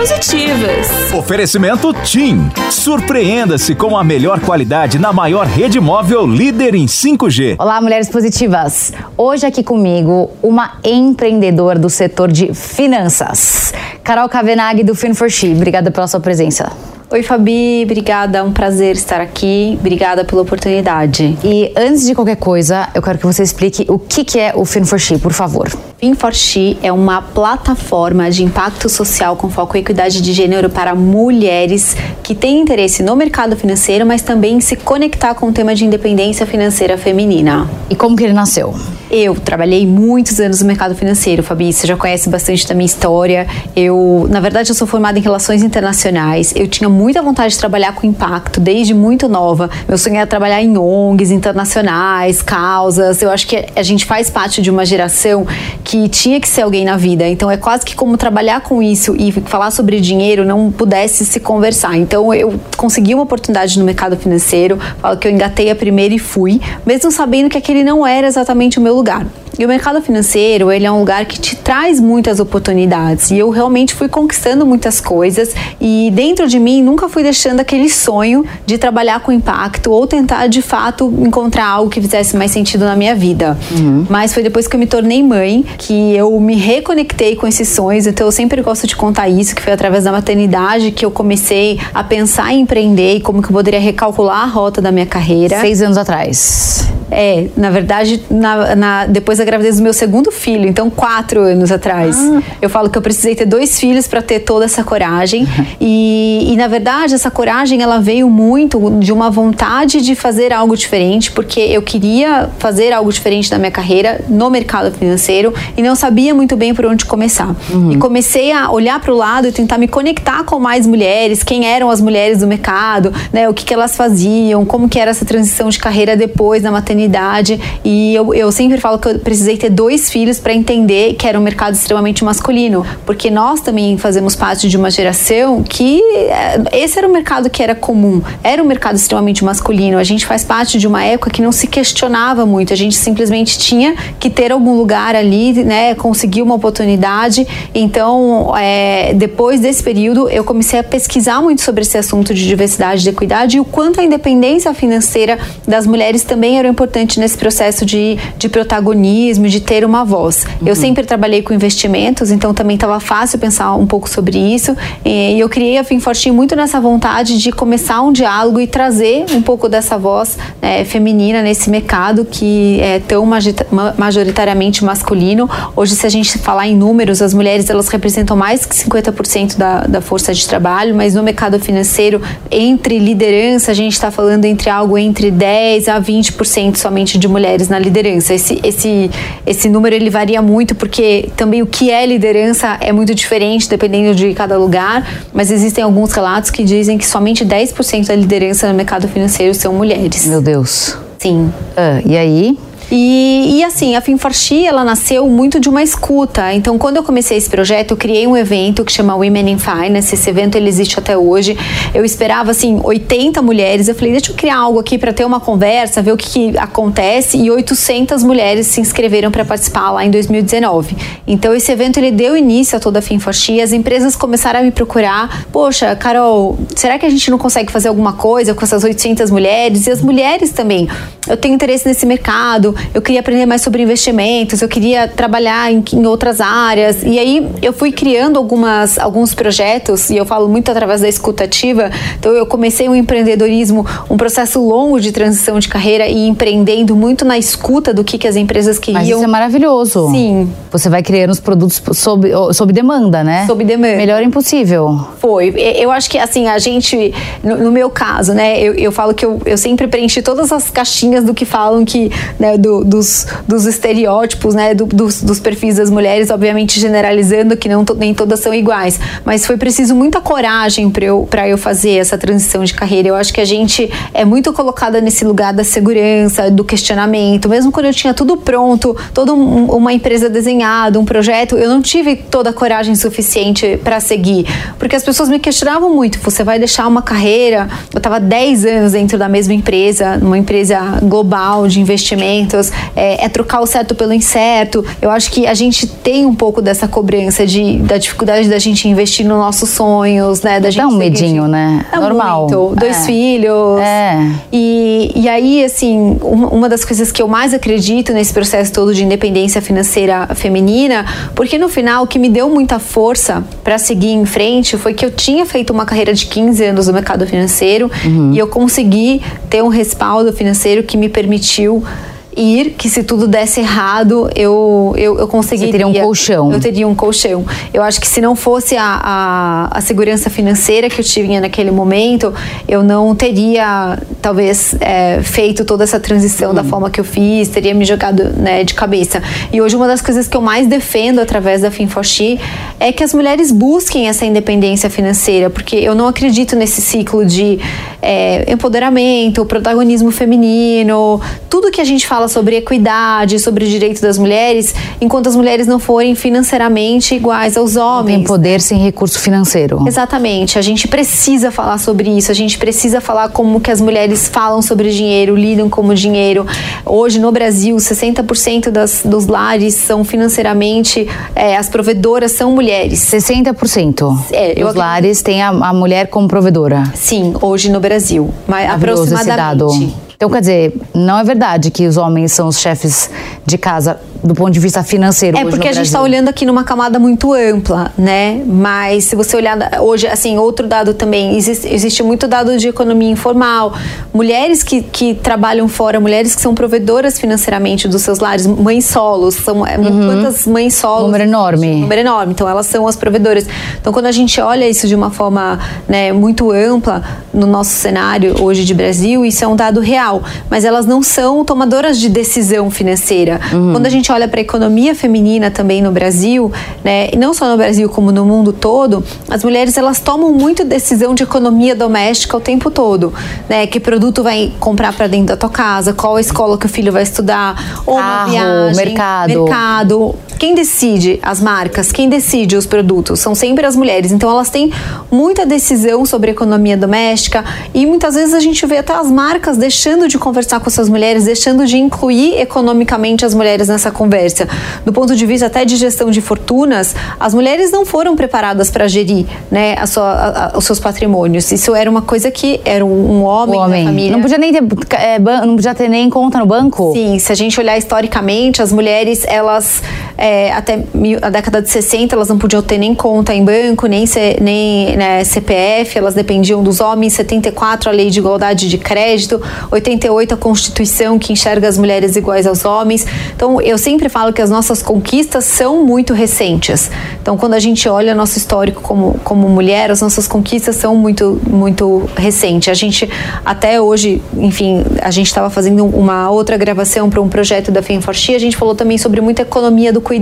Positivas. Oferecimento TIM. Surpreenda-se com a melhor qualidade na maior rede móvel líder em 5G. Olá, mulheres positivas. Hoje aqui comigo uma empreendedora do setor de finanças. Carol Kavenag do fin 4 She. Obrigada pela sua presença. Oi, Fabi, obrigada, é um prazer estar aqui. Obrigada pela oportunidade. E antes de qualquer coisa, eu quero que você explique o que é o fin 4 She, por favor. fin 4 She é uma plataforma de impacto social com foco em equidade de gênero para mulheres que têm interesse no mercado financeiro, mas também em se conectar com o tema de independência financeira feminina. E como que ele nasceu? Eu trabalhei muitos anos no mercado financeiro, Fabi, você já conhece bastante da minha história. Eu, na verdade, eu sou formada em relações internacionais. Eu tinha muita vontade de trabalhar com impacto desde muito nova. Meu sonho era trabalhar em ONGs internacionais, causas. Eu acho que a gente faz parte de uma geração que tinha que ser alguém na vida. Então é quase que como trabalhar com isso e falar sobre dinheiro não pudesse se conversar. Então eu consegui uma oportunidade no mercado financeiro, falo que eu engatei a primeira e fui, mesmo sabendo que aquele não era exatamente o meu lugar. E o mercado financeiro, ele é um lugar que te traz muitas oportunidades. E eu realmente fui conquistando muitas coisas e dentro de mim nunca fui deixando aquele sonho de trabalhar com impacto ou tentar de fato encontrar algo que fizesse mais sentido na minha vida. Uhum. Mas foi depois que eu me tornei mãe que eu me reconectei com esses sonhos. Então eu sempre gosto de contar isso, que foi através da maternidade que eu comecei a pensar em empreender e como que eu poderia recalcular a rota da minha carreira. Seis anos atrás. É, na verdade, na, na, depois da gravidez do meu segundo filho, então quatro anos atrás. Ah. Eu falo que eu precisei ter dois filhos para ter toda essa coragem. e, e, na verdade, essa coragem ela veio muito de uma vontade de fazer algo diferente, porque eu queria fazer algo diferente na minha carreira no mercado financeiro e não sabia muito bem por onde começar. Uhum. E comecei a olhar para o lado e tentar me conectar com mais mulheres, quem eram as mulheres do mercado, né, o que, que elas faziam, como que era essa transição de carreira depois da maternidade e eu, eu sempre falo que eu precisei ter dois filhos para entender que era um mercado extremamente masculino, porque nós também fazemos parte de uma geração que eh, esse era o mercado que era comum, era um mercado extremamente masculino. A gente faz parte de uma época que não se questionava muito, a gente simplesmente tinha que ter algum lugar ali, né, conseguir uma oportunidade. Então, é, depois desse período, eu comecei a pesquisar muito sobre esse assunto de diversidade e equidade e o quanto a independência financeira das mulheres também era importante importante nesse processo de, de protagonismo, de ter uma voz. Uhum. Eu sempre trabalhei com investimentos, então também estava fácil pensar um pouco sobre isso. E eu criei a Finfortin muito nessa vontade de começar um diálogo e trazer um pouco dessa voz né, feminina nesse mercado que é tão majoritariamente masculino. Hoje, se a gente falar em números, as mulheres elas representam mais que 50% da, da força de trabalho, mas no mercado financeiro, entre liderança, a gente está falando entre algo entre 10 a 20% somente de mulheres na liderança. Esse, esse, esse número ele varia muito porque também o que é liderança é muito diferente dependendo de cada lugar, mas existem alguns relatos que dizem que somente 10% da liderança no mercado financeiro são mulheres. Meu Deus. Sim. Ah, e aí? E, e assim, a Finforchi, ela nasceu muito de uma escuta. Então, quando eu comecei esse projeto, eu criei um evento que chama Women in Finance. Esse evento ele existe até hoje. Eu esperava assim 80 mulheres. Eu falei, deixa eu criar algo aqui para ter uma conversa, ver o que, que, acontece. E 800 mulheres se inscreveram para participar lá em 2019. Então, esse evento ele deu início a toda a Finforchi. As empresas começaram a me procurar. Poxa, Carol, será que a gente não consegue fazer alguma coisa com essas 800 mulheres? E as mulheres também. Eu tenho interesse nesse mercado eu queria aprender mais sobre investimentos, eu queria trabalhar em, em outras áreas. E aí eu fui criando algumas, alguns projetos, e eu falo muito através da escutativa. Então eu comecei um empreendedorismo, um processo longo de transição de carreira e empreendendo muito na escuta do que, que as empresas queriam. Mas isso é maravilhoso. Sim. Você vai criando os produtos sob, sob demanda, né? Sob demanda. Melhor impossível. Foi. Eu acho que, assim, a gente, no, no meu caso, né, eu, eu falo que eu, eu sempre preenchi todas as caixinhas do que falam que, né, do, do, dos, dos estereótipos, né, do, dos, dos, perfis das mulheres, obviamente generalizando que não nem todas são iguais, mas foi preciso muita coragem para eu, eu fazer essa transição de carreira. Eu acho que a gente é muito colocada nesse lugar da segurança, do questionamento. Mesmo quando eu tinha tudo pronto, toda um, uma empresa desenhada, um projeto, eu não tive toda a coragem suficiente para seguir, porque as pessoas me questionavam muito. Você vai deixar uma carreira? Eu estava 10 anos dentro da mesma empresa, numa empresa global de investimento é, é, trocar o certo pelo incerto. Eu acho que a gente tem um pouco dessa cobrança de, da dificuldade da gente investir nos nossos sonhos, né? Da gente Dá um medinho, né? Dá Normal. Muito. Dois é. filhos. É. E, e aí, assim, uma, uma das coisas que eu mais acredito nesse processo todo de independência financeira feminina, porque no final o que me deu muita força para seguir em frente foi que eu tinha feito uma carreira de 15 anos no mercado financeiro uhum. e eu consegui ter um respaldo financeiro que me permitiu ir, que se tudo desse errado, eu, eu, eu conseguiria. Você teria um colchão. Eu teria um colchão. Eu acho que se não fosse a, a, a segurança financeira que eu tinha naquele momento, eu não teria, talvez, é, feito toda essa transição hum. da forma que eu fiz, teria me jogado né, de cabeça. E hoje, uma das coisas que eu mais defendo através da FinFoshi é que as mulheres busquem essa independência financeira, porque eu não acredito nesse ciclo de é, empoderamento, protagonismo feminino, tudo que a gente fala sobre equidade, sobre o direito das mulheres, enquanto as mulheres não forem financeiramente iguais aos homens. Não tem poder sem recurso financeiro. Exatamente. A gente precisa falar sobre isso, a gente precisa falar como que as mulheres falam sobre dinheiro, lidam com o dinheiro. Hoje no Brasil, 60% das, dos lares são financeiramente, é, as provedoras são mulheres. 60%? É, dos lares tem a, a mulher como provedora? Sim, hoje no Brasil. Mas aproximadamente. Então, quer dizer, não é verdade que os homens são os chefes de casa do ponto de vista financeiro. É porque a gente está olhando aqui numa camada muito ampla, né? Mas se você olhar hoje, assim, outro dado também, existe, existe muito dado de economia informal, mulheres que, que trabalham fora, mulheres que são provedoras financeiramente dos seus lares, mães solos, são é, uhum. quantas mães solos? Número enorme. Número enorme. Então elas são as provedoras. Então quando a gente olha isso de uma forma né, muito ampla no nosso cenário hoje de Brasil, isso é um dado real. Mas elas não são tomadoras de decisão financeira. Uhum. Quando a gente olha para a economia feminina também no Brasil, né, e não só no Brasil como no mundo todo, as mulheres elas tomam muito decisão de economia doméstica o tempo todo, né? Que produto vai comprar para dentro da tua casa, qual a escola que o filho vai estudar, ou Carro, viagem, mercado, mercado. Quem decide as marcas, quem decide os produtos são sempre as mulheres. Então elas têm muita decisão sobre economia doméstica e muitas vezes a gente vê até as marcas deixando de conversar com essas mulheres, deixando de incluir economicamente as mulheres nessa conversa. Do ponto de vista até de gestão de fortunas, as mulheres não foram preparadas para gerir né, a sua, a, os seus patrimônios. Isso era uma coisa que era um, um homem, homem. família. Não podia nem ter, é, não podia ter nem conta no banco? Sim, se a gente olhar historicamente, as mulheres, elas é, até a década de 60 elas não podiam ter nem conta em banco, nem, C, nem né, CPF, elas dependiam dos homens. 74 a lei de igualdade de crédito, 88 a Constituição que enxerga as mulheres iguais aos homens. Então eu sempre falo que as nossas conquistas são muito recentes. Então quando a gente olha nosso histórico como, como mulher, as nossas conquistas são muito muito recentes. A gente até hoje, enfim, a gente estava fazendo uma outra gravação para um projeto da FEMFORXI, a gente falou também sobre muita economia do cuidado.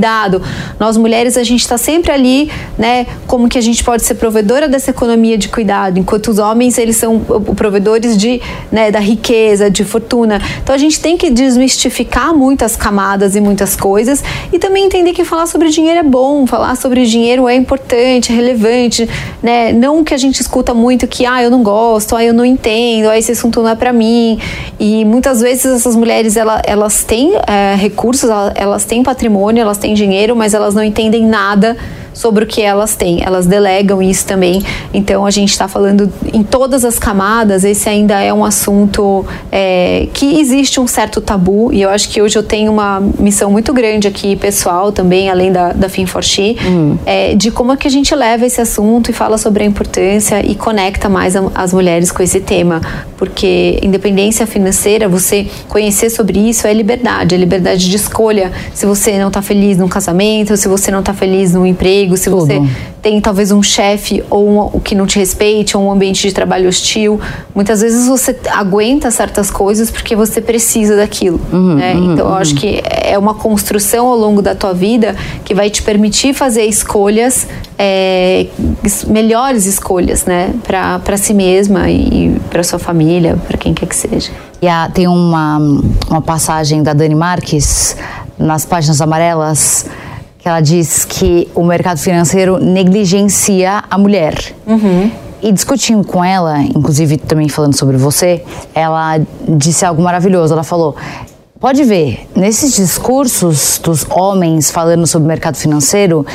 Nós mulheres a gente está sempre ali, né? Como que a gente pode ser provedora dessa economia de cuidado, enquanto os homens eles são provedores de, né, da riqueza, de fortuna. Então a gente tem que desmistificar muitas camadas e muitas coisas e também entender que falar sobre dinheiro é bom, falar sobre dinheiro é importante, é relevante, né? Não que a gente escuta muito que ah eu não gosto, ah eu não entendo, ah esse assunto não é para mim. E muitas vezes essas mulheres elas, elas têm é, recursos, elas têm patrimônio, elas têm dinheiro, mas elas não entendem nada sobre o que elas têm. Elas delegam isso também. Então a gente está falando em todas as camadas. Esse ainda é um assunto é, que existe um certo tabu e eu acho que hoje eu tenho uma missão muito grande aqui pessoal também, além da, da FinForShe, uhum. é, de como é que a gente leva esse assunto e fala sobre a importância e conecta mais a, as mulheres com esse tema, porque independência financeira, você conhecer sobre isso é liberdade, é liberdade de escolha. Se você não está feliz num casamento, se você não está feliz num emprego emprego, se Tudo. você tem talvez um chefe ou um, que não te respeite, ou um ambiente de trabalho hostil, muitas vezes você aguenta certas coisas porque você precisa daquilo. Uhum, né? uhum, então, eu acho uhum. que é uma construção ao longo da tua vida que vai te permitir fazer escolhas, é, melhores escolhas, né? Para si mesma e para sua família, para quem quer que seja. E a, tem uma, uma passagem da Dani Marques nas páginas amarelas ela diz que o mercado financeiro negligencia a mulher. Uhum. E discutindo com ela, inclusive também falando sobre você, ela disse algo maravilhoso. Ela falou: pode ver, nesses discursos dos homens falando sobre o mercado financeiro,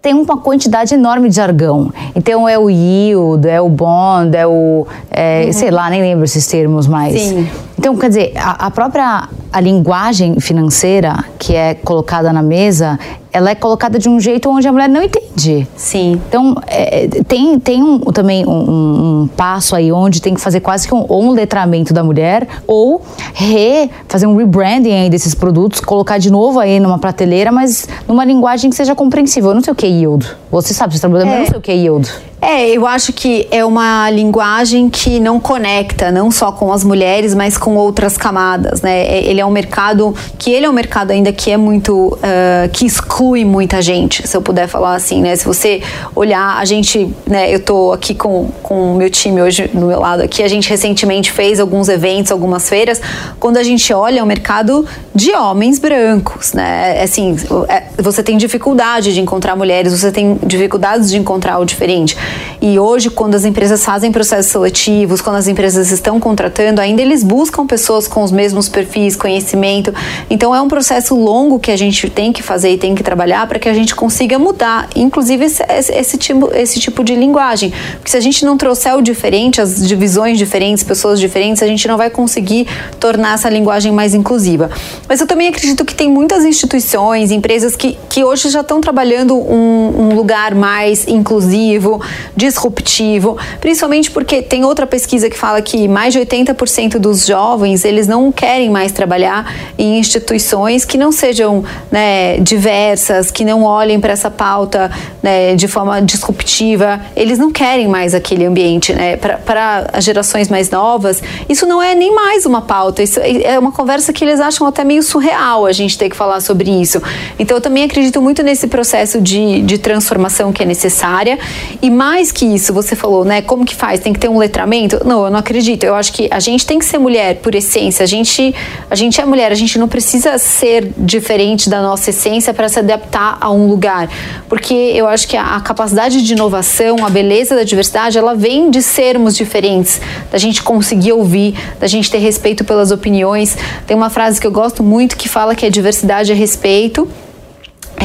tem uma quantidade enorme de jargão. Então é o yield, é o bond, é o. É, uhum. sei lá, nem lembro esses termos mais. Sim. Então, quer dizer, a, a própria a linguagem financeira que é colocada na mesa, ela é colocada de um jeito onde a mulher não entende. Sim. Então, é, tem, tem um, também um, um, passo aí onde tem que fazer quase que um, ou um letramento da mulher ou re, fazer um rebranding aí desses produtos, colocar de novo aí numa prateleira, mas numa linguagem que seja compreensível. Eu não sei o que é yield. Você sabe, você trabalha, é. eu não sei o que é yield. É, eu acho que é uma linguagem que não conecta não só com as mulheres, mas com outras camadas, né? É, ele é um mercado que ele é um mercado ainda que é muito uh, que exclui muita gente, se eu puder falar assim, né? Se você olhar, a gente, né? Eu tô aqui com com o meu time hoje no meu lado aqui, a gente recentemente fez alguns eventos, algumas feiras, quando a gente olha é um mercado de homens brancos, né? Assim, é, você tem dificuldade de encontrar mulheres, você tem dificuldades de encontrar o diferente. E hoje, quando as empresas fazem processos seletivos, quando as empresas estão contratando, ainda eles buscam pessoas com os mesmos perfis, conhecimento. Então, é um processo longo que a gente tem que fazer e tem que trabalhar para que a gente consiga mudar, inclusive, esse, esse, tipo, esse tipo de linguagem. Porque se a gente não trouxer o diferente, as divisões diferentes, pessoas diferentes, a gente não vai conseguir tornar essa linguagem mais inclusiva. Mas eu também acredito que tem muitas instituições, empresas que, que hoje já estão trabalhando um, um lugar mais inclusivo, disruptivo, principalmente porque tem outra pesquisa que fala que mais de 80% dos jovens eles não querem mais trabalhar em instituições que não sejam né, diversas, que não olhem para essa pauta né, de forma disruptiva. Eles não querem mais aquele ambiente. Né? Para as gerações mais novas, isso não é nem mais uma pauta, isso é uma conversa que eles acham até meio surreal a gente ter que falar sobre isso. Então, eu também acredito muito nesse processo de, de transformação que é necessária e mais mais que isso, você falou, né? Como que faz? Tem que ter um letramento? Não, eu não acredito. Eu acho que a gente tem que ser mulher por essência. A gente, a gente é mulher, a gente não precisa ser diferente da nossa essência para se adaptar a um lugar. Porque eu acho que a, a capacidade de inovação, a beleza da diversidade, ela vem de sermos diferentes, da gente conseguir ouvir, da gente ter respeito pelas opiniões. Tem uma frase que eu gosto muito que fala que a diversidade é respeito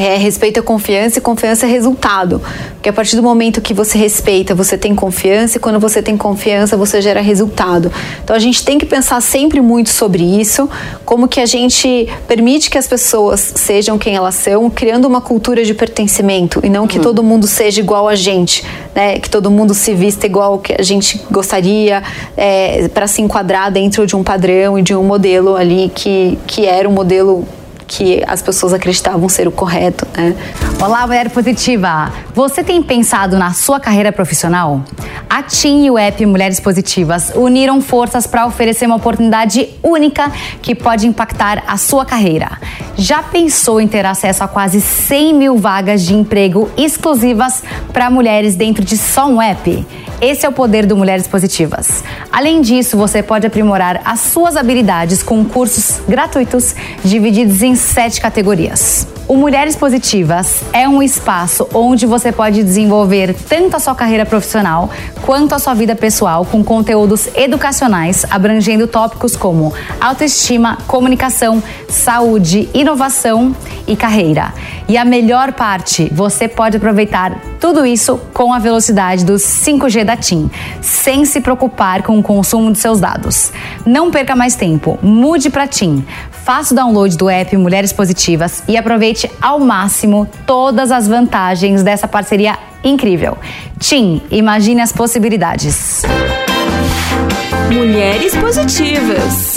é, respeito é confiança e confiança é resultado. Porque a partir do momento que você respeita, você tem confiança, e quando você tem confiança, você gera resultado. Então a gente tem que pensar sempre muito sobre isso, como que a gente permite que as pessoas sejam quem elas são, criando uma cultura de pertencimento e não que uhum. todo mundo seja igual a gente, né? Que todo mundo se vista igual que a gente gostaria é, para se enquadrar dentro de um padrão e de um modelo ali que, que era um modelo que as pessoas acreditavam ser o correto. Né? Olá, mulher positiva! Você tem pensado na sua carreira profissional? A TIM e o app Mulheres Positivas uniram forças para oferecer uma oportunidade única que pode impactar a sua carreira. Já pensou em ter acesso a quase 100 mil vagas de emprego exclusivas para mulheres dentro de só um app? Esse é o poder do Mulheres Positivas. Além disso, você pode aprimorar as suas habilidades com cursos gratuitos divididos em sete categorias. O Mulheres Positivas é um espaço onde você pode desenvolver tanto a sua carreira profissional quanto a sua vida pessoal com conteúdos educacionais abrangendo tópicos como autoestima, comunicação, saúde, inovação e carreira. E a melhor parte, você pode aproveitar tudo isso com a velocidade do 5G da TIM, sem se preocupar com o consumo de seus dados. Não perca mais tempo, mude para TIM. Faça o download do app Mulheres Positivas e aproveite ao máximo todas as vantagens dessa parceria incrível. TIM, imagine as possibilidades. Mulheres Positivas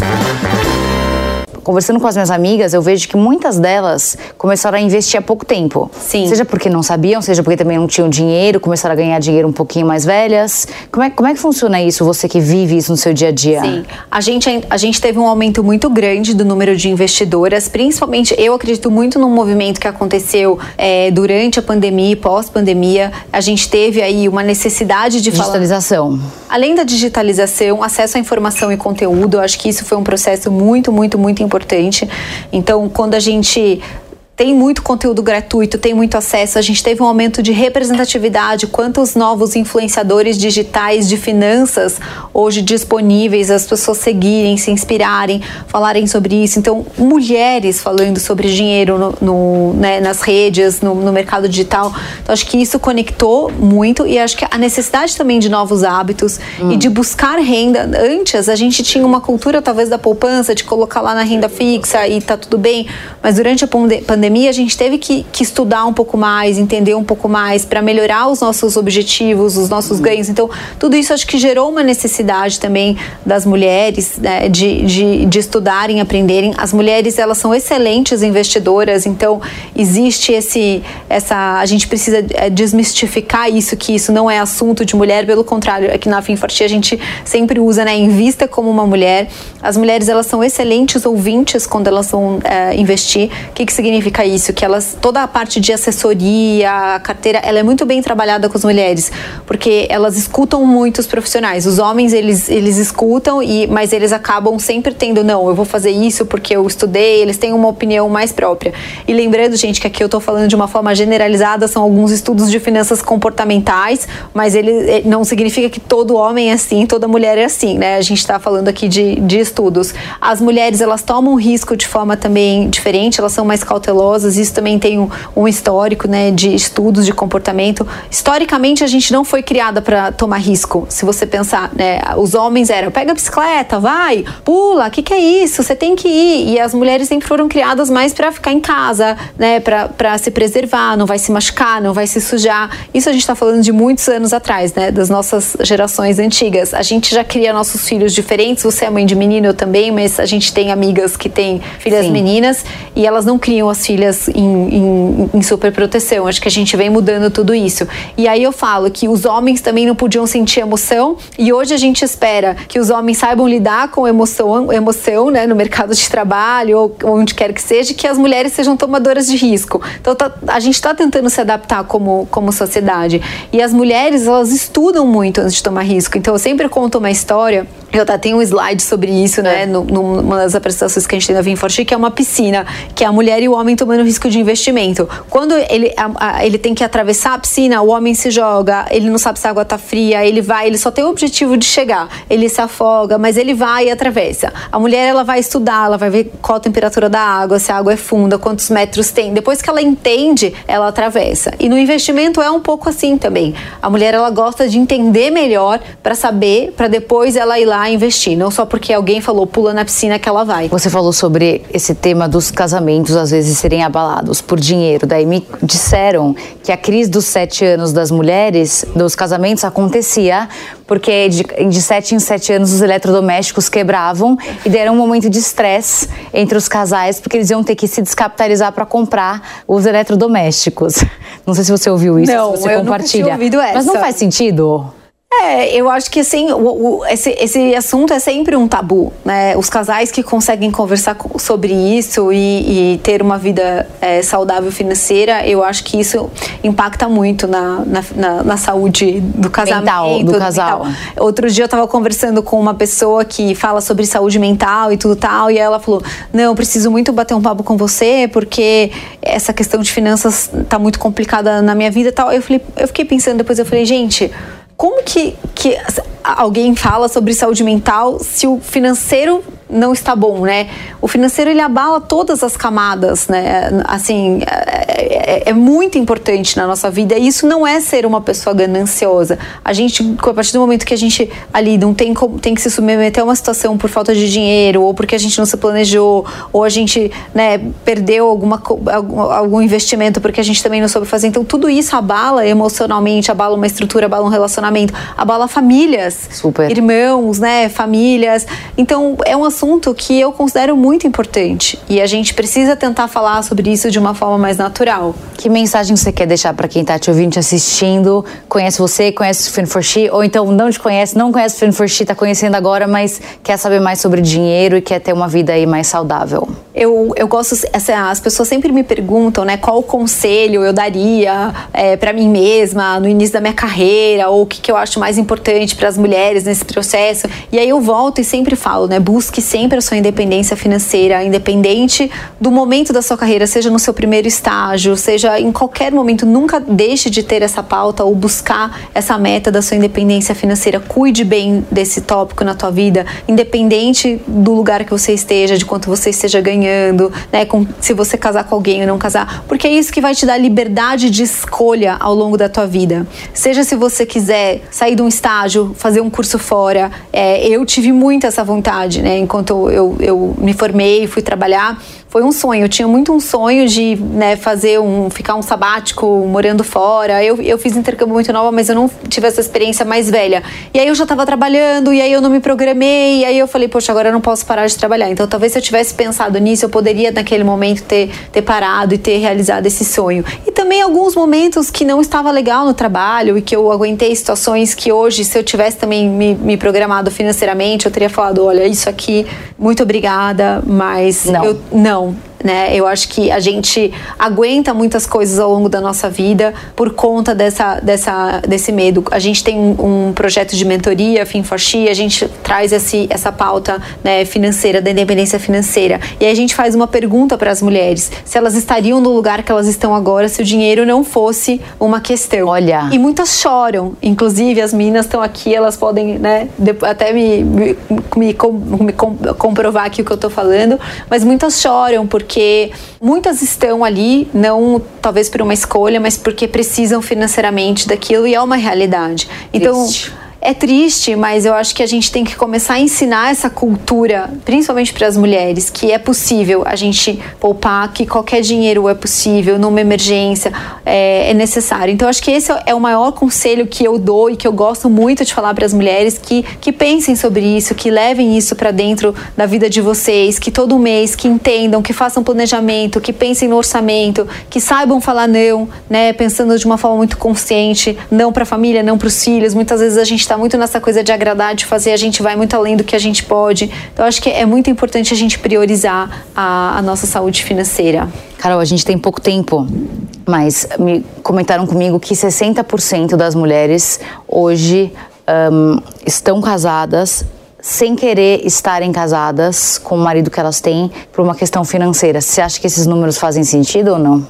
conversando com as minhas amigas, eu vejo que muitas delas começaram a investir há pouco tempo. Sim. Seja porque não sabiam, seja porque também não tinham dinheiro, começaram a ganhar dinheiro um pouquinho mais velhas. Como é, como é que funciona isso, você que vive isso no seu dia a dia? Sim. A gente, a gente teve um aumento muito grande do número de investidoras, principalmente eu acredito muito num movimento que aconteceu é, durante a pandemia e pós-pandemia. A gente teve aí uma necessidade de digitalização. Falar, além da digitalização, acesso à informação e conteúdo, eu acho que isso foi um processo muito, muito, muito importante importante. Então, quando a gente tem muito conteúdo gratuito, tem muito acesso. A gente teve um aumento de representatividade. Quantos novos influenciadores digitais de finanças hoje disponíveis, as pessoas seguirem, se inspirarem, falarem sobre isso. Então, mulheres falando sobre dinheiro no, no, né, nas redes, no, no, mercado digital. Então, acho que isso conectou muito e acho que a necessidade também de novos hábitos hum. e de buscar renda. Antes, a gente tinha uma cultura talvez da poupança, de colocar lá na renda fixa e tá tudo bem, mas durante a pandemia pandemia, a gente teve que, que estudar um pouco mais, entender um pouco mais para melhorar os nossos objetivos, os nossos ganhos. Então, tudo isso acho que gerou uma necessidade também das mulheres né, de, de, de estudarem, aprenderem. As mulheres, elas são excelentes investidoras, então existe esse, essa, a gente precisa é, desmistificar isso, que isso não é assunto de mulher, pelo contrário, aqui na Finforti a gente sempre usa, né, invista como uma mulher. As mulheres, elas são excelentes ouvintes quando elas vão é, investir. O que, que significa? Isso? Que elas, toda a parte de assessoria, carteira, ela é muito bem trabalhada com as mulheres, porque elas escutam muito os profissionais. Os homens, eles, eles escutam, e, mas eles acabam sempre tendo, não, eu vou fazer isso porque eu estudei, eles têm uma opinião mais própria. E lembrando, gente, que aqui eu estou falando de uma forma generalizada, são alguns estudos de finanças comportamentais, mas ele eh, não significa que todo homem é assim, toda mulher é assim, né? A gente está falando aqui de, de estudos. As mulheres, elas tomam risco de forma também diferente, elas são mais cautelosas isso também tem um, um histórico né, de estudos de comportamento. Historicamente, a gente não foi criada para tomar risco. Se você pensar, né, os homens eram pega a bicicleta, vai, pula, o que, que é isso? Você tem que ir. E as mulheres sempre foram criadas mais para ficar em casa, né, para se preservar, não vai se machucar, não vai se sujar. Isso a gente está falando de muitos anos atrás, né, das nossas gerações antigas. A gente já cria nossos filhos diferentes. Você é mãe de menino, eu também, mas a gente tem amigas que têm filhas Sim. meninas e elas não criam as filhas filhas em, em, em superproteção. Acho que a gente vem mudando tudo isso. E aí eu falo que os homens também não podiam sentir emoção e hoje a gente espera que os homens saibam lidar com emoção, emoção né, no mercado de trabalho ou onde quer que seja, que as mulheres sejam tomadoras de risco. Então tá, a gente está tentando se adaptar como, como sociedade. E as mulheres, elas estudam muito antes de tomar risco. Então eu sempre conto uma história eu até tenho um slide sobre isso, né? É. Numa das apresentações que a gente tem na Vinforte, que é uma piscina, que a mulher e o homem tomando risco de investimento. Quando ele, a, a, ele tem que atravessar a piscina, o homem se joga, ele não sabe se a água tá fria, ele vai, ele só tem o objetivo de chegar. Ele se afoga, mas ele vai e atravessa. A mulher, ela vai estudar, ela vai ver qual a temperatura da água, se a água é funda, quantos metros tem. Depois que ela entende, ela atravessa. E no investimento é um pouco assim também. A mulher, ela gosta de entender melhor para saber, para depois ela ir lá investir, não só porque alguém falou pula na piscina que ela vai. Você falou sobre esse tema dos casamentos às vezes serem abalados por dinheiro. Daí me disseram que a crise dos sete anos das mulheres, dos casamentos, acontecia porque de, de sete em sete anos os eletrodomésticos quebravam e deram um momento de estresse entre os casais porque eles iam ter que se descapitalizar para comprar os eletrodomésticos. Não sei se você ouviu isso, não, se você eu compartilha. Nunca tinha ouvido essa. Mas não faz sentido? É, eu acho que assim, o, o, esse, esse assunto é sempre um tabu, né? Os casais que conseguem conversar sobre isso e, e ter uma vida é, saudável financeira, eu acho que isso impacta muito na, na, na, na saúde do casamento. Mental, do casal. Mental. Outro dia eu estava conversando com uma pessoa que fala sobre saúde mental e tudo tal, e ela falou: Não, eu preciso muito bater um papo com você, porque essa questão de finanças tá muito complicada na minha vida e tal. Eu, falei, eu fiquei pensando depois, eu falei, gente como que, que alguém fala sobre saúde mental se o financeiro não está bom, né? O financeiro ele abala todas as camadas, né? Assim, é, é, é, muito importante na nossa vida. E isso não é ser uma pessoa gananciosa. A gente, a partir do momento que a gente ali não tem, tem que se submeter a uma situação por falta de dinheiro, ou porque a gente não se planejou, ou a gente né, perdeu alguma, algum investimento porque a gente também não soube fazer. Então, tudo isso abala emocionalmente, abala uma estrutura, abala um relacionamento, abala famílias, Super. irmãos, né? Famílias. Então, é um assunto assunto que eu considero muito importante e a gente precisa tentar falar sobre isso de uma forma mais natural. Que mensagem você quer deixar para quem está te ouvindo, te assistindo, conhece você, conhece o Fin for She, ou então não te conhece, não conhece o Fin for She, está conhecendo agora, mas quer saber mais sobre dinheiro e quer ter uma vida aí mais saudável? Eu, eu gosto, as pessoas sempre me perguntam, né, qual conselho eu daria é, para mim mesma no início da minha carreira, ou o que, que eu acho mais importante para as mulheres nesse processo. E aí eu volto e sempre falo, né, busque sempre a sua independência financeira, independente do momento da sua carreira, seja no seu primeiro estágio, seja em qualquer momento, nunca deixe de ter essa pauta ou buscar essa meta da sua independência financeira. Cuide bem desse tópico na tua vida, independente do lugar que você esteja, de quanto você esteja ganhando, né, com, se você casar com alguém ou não casar, porque é isso que vai te dar liberdade de escolha ao longo da tua vida. Seja se você quiser sair de um estágio, fazer um curso fora, é, eu tive muito essa vontade, né? Enquanto eu, eu me formei, fui trabalhar, foi um sonho. Eu tinha muito um sonho de né, fazer um, ficar um sabático morando fora. Eu, eu fiz intercâmbio muito nova, mas eu não tive essa experiência mais velha. E aí eu já estava trabalhando, e aí eu não me programei, e aí eu falei, poxa, agora eu não posso parar de trabalhar. Então talvez se eu tivesse pensado nisso, eu poderia naquele momento ter, ter parado e ter realizado esse sonho. E também alguns momentos que não estava legal no trabalho e que eu aguentei situações que hoje, se eu tivesse também me, me programado financeiramente, eu teria falado, olha, isso aqui, muito obrigada, mas não. eu não now né? Eu acho que a gente aguenta muitas coisas ao longo da nossa vida por conta dessa, dessa, desse medo. A gente tem um, um projeto de mentoria, She, a gente traz esse, essa pauta né, financeira, da independência financeira. E aí a gente faz uma pergunta para as mulheres: se elas estariam no lugar que elas estão agora se o dinheiro não fosse uma questão. Olha. E muitas choram. Inclusive, as meninas estão aqui, elas podem né, até me, me, me, me comprovar aqui o que eu estou falando, mas muitas choram porque porque muitas estão ali, não talvez por uma escolha, mas porque precisam financeiramente daquilo e é uma realidade. Então. Triste é triste, mas eu acho que a gente tem que começar a ensinar essa cultura, principalmente para as mulheres, que é possível a gente poupar, que qualquer dinheiro é possível, numa emergência é, é necessário. Então, acho que esse é o maior conselho que eu dou e que eu gosto muito de falar para as mulheres que, que pensem sobre isso, que levem isso para dentro da vida de vocês, que todo mês, que entendam, que façam planejamento, que pensem no orçamento, que saibam falar não, né, pensando de uma forma muito consciente, não para a família, não para os filhos. Muitas vezes a gente está está muito nessa coisa de agradar, de fazer, a gente vai muito além do que a gente pode. Então, acho que é muito importante a gente priorizar a, a nossa saúde financeira. Carol, a gente tem pouco tempo, mas me comentaram comigo que 60% das mulheres hoje um, estão casadas sem querer estarem casadas com o marido que elas têm por uma questão financeira. Você acha que esses números fazem sentido ou não?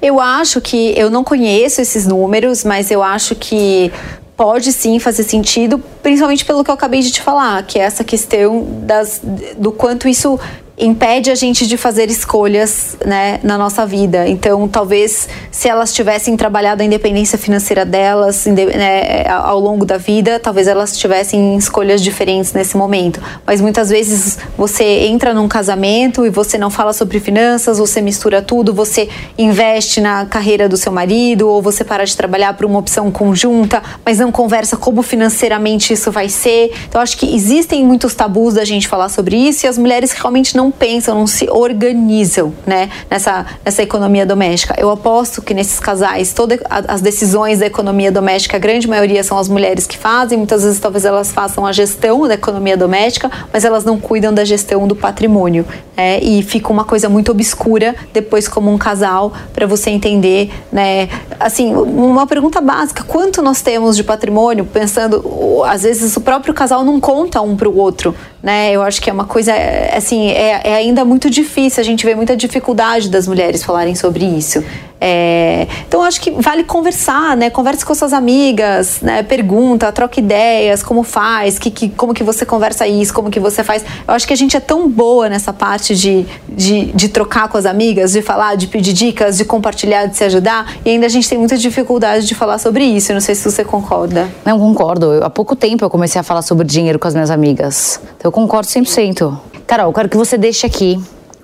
Eu acho que eu não conheço esses números, mas eu acho que pode sim fazer sentido, principalmente pelo que eu acabei de te falar, que é essa questão das, do quanto isso impede a gente de fazer escolhas né, na nossa vida. Então, talvez se elas tivessem trabalhado a independência financeira delas né, ao longo da vida, talvez elas tivessem escolhas diferentes nesse momento. Mas muitas vezes você entra num casamento e você não fala sobre finanças, você mistura tudo, você investe na carreira do seu marido ou você para de trabalhar por uma opção conjunta, mas não conversa como financeiramente isso vai ser. Então, acho que existem muitos tabus da gente falar sobre isso e as mulheres realmente não pensam, não se organizam, né, nessa, nessa economia doméstica. Eu aposto que nesses casais, todas as decisões da economia doméstica, a grande maioria são as mulheres que fazem, muitas vezes talvez elas façam a gestão da economia doméstica, mas elas não cuidam da gestão do patrimônio. Né, e fica uma coisa muito obscura depois como um casal para você entender, né, assim, uma pergunta básica, quanto nós temos de patrimônio, pensando, às vezes o próprio casal não conta um para o outro, né, eu acho que é uma coisa, assim, é, é ainda muito difícil, a gente vê muita dificuldade das mulheres falarem sobre isso. É, então acho que vale conversar, né? Converse com suas amigas, né? Pergunta, troca ideias, como faz, que, que, como que você conversa isso, como que você faz. Eu acho que a gente é tão boa nessa parte de, de, de trocar com as amigas, de falar, de pedir dicas, de compartilhar, de se ajudar, e ainda a gente tem muita dificuldade de falar sobre isso. Eu não sei se você concorda. Não, concordo. Eu, há pouco tempo eu comecei a falar sobre dinheiro com as minhas amigas. Então eu concordo 100%. Carol, quero que você deixe aqui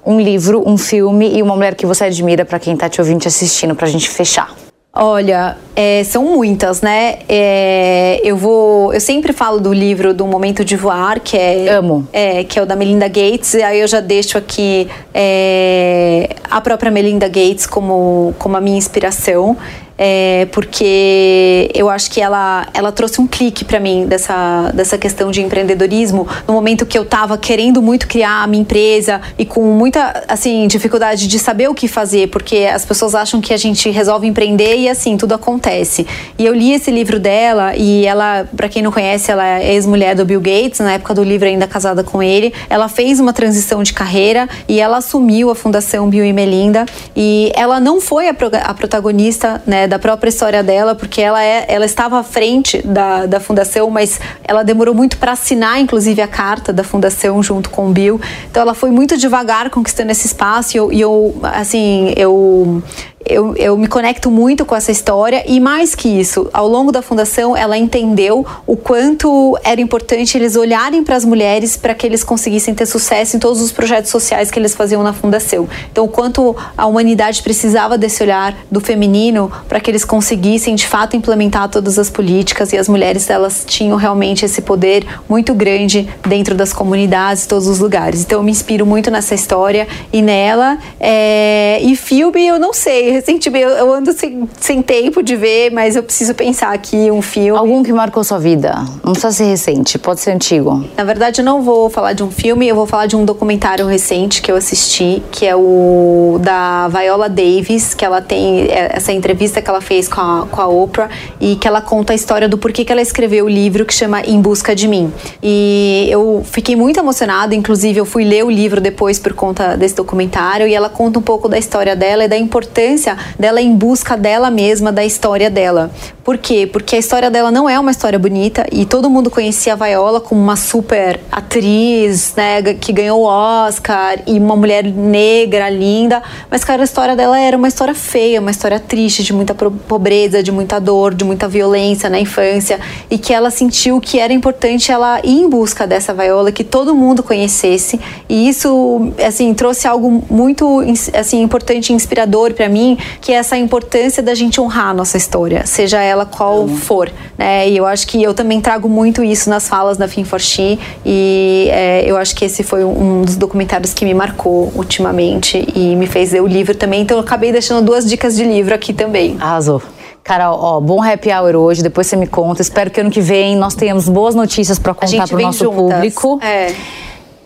um livro, um filme e uma mulher que você admira para quem está te ouvindo e assistindo, para a gente fechar. Olha, é, são muitas, né? É, eu vou, eu sempre falo do livro do Momento de Voar, que é, amo, é, que é o da Melinda Gates. E aí eu já deixo aqui é, a própria Melinda Gates como como a minha inspiração. É, porque eu acho que ela, ela trouxe um clique para mim dessa, dessa questão de empreendedorismo no momento que eu estava querendo muito criar a minha empresa e com muita assim dificuldade de saber o que fazer, porque as pessoas acham que a gente resolve empreender e assim tudo acontece. E eu li esse livro dela e ela, para quem não conhece, ela é ex-mulher do Bill Gates, na época do livro ainda casada com ele. Ela fez uma transição de carreira e ela assumiu a Fundação Bill e Melinda e ela não foi a, a protagonista né, da própria história dela, porque ela, é, ela estava à frente da, da fundação, mas ela demorou muito para assinar, inclusive, a carta da fundação junto com o Bill. Então ela foi muito devagar conquistando esse espaço e eu, e eu assim, eu eu, eu me conecto muito com essa história e mais que isso, ao longo da fundação ela entendeu o quanto era importante eles olharem para as mulheres para que eles conseguissem ter sucesso em todos os projetos sociais que eles faziam na fundação. Então, o quanto a humanidade precisava desse olhar do feminino para que eles conseguissem de fato implementar todas as políticas e as mulheres elas tinham realmente esse poder muito grande dentro das comunidades, todos os lugares. Então, eu me inspiro muito nessa história e nela. É... E filme, eu não sei recentemente, eu ando sem, sem tempo de ver, mas eu preciso pensar aqui um filme. Algum que marcou sua vida? Não precisa ser recente, pode ser antigo. Na verdade, eu não vou falar de um filme, eu vou falar de um documentário recente que eu assisti, que é o da Viola Davis, que ela tem é, essa entrevista que ela fez com a, com a Oprah e que ela conta a história do porquê que ela escreveu o livro que chama Em Busca de Mim. E eu fiquei muito emocionada, inclusive eu fui ler o livro depois por conta desse documentário e ela conta um pouco da história dela e da importância dela em busca dela mesma, da história dela. Por quê? Porque a história dela não é uma história bonita e todo mundo conhecia a Viola como uma super atriz, né, que ganhou o Oscar e uma mulher negra, linda, mas cara, a história dela era uma história feia, uma história triste, de muita pobreza, de muita dor, de muita violência na infância e que ela sentiu que era importante ela ir em busca dessa Viola, que todo mundo conhecesse e isso, assim, trouxe algo muito, assim, importante e inspirador para mim, que é essa importância da gente honrar a nossa história, seja ela qual uhum. for, né? E eu acho que eu também trago muito isso nas falas da Film for She e é, eu acho que esse foi um dos documentários que me marcou ultimamente e me fez ler o livro também, então eu acabei deixando duas dicas de livro aqui também. Arrasou. Carol, ó, bom happy hour hoje, depois você me conta. Espero que ano que vem nós tenhamos boas notícias para contar para o nosso juntas. público. É.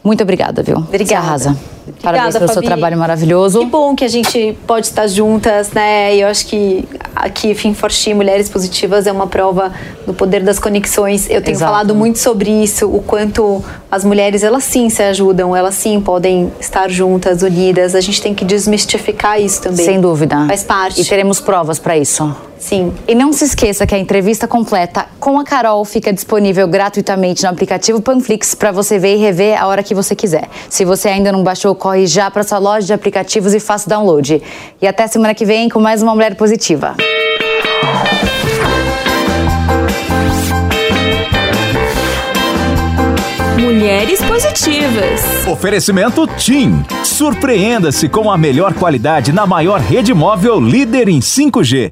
Muito obrigada, viu? Obrigada. Você arrasa. Obrigada, Parabéns pelo Fabi. seu trabalho maravilhoso. Que bom que a gente pode estar juntas, né? E eu acho que aqui, Fim for She, Mulheres Positivas, é uma prova do poder das conexões. Eu tenho Exato. falado muito sobre isso, o quanto as mulheres, elas sim se ajudam, elas sim podem estar juntas, unidas. A gente tem que desmistificar isso também. Sem dúvida. Faz parte. E teremos provas para isso. Sim. E não se esqueça que a entrevista completa com a Carol fica disponível gratuitamente no aplicativo Panflix para você ver e rever a hora que você quiser. Se você ainda não baixou, corre já para sua loja de aplicativos e faça download. E até semana que vem com mais uma Mulher Positiva. Mulheres Positivas. Oferecimento TIM. Surpreenda-se com a melhor qualidade na maior rede móvel líder em 5G.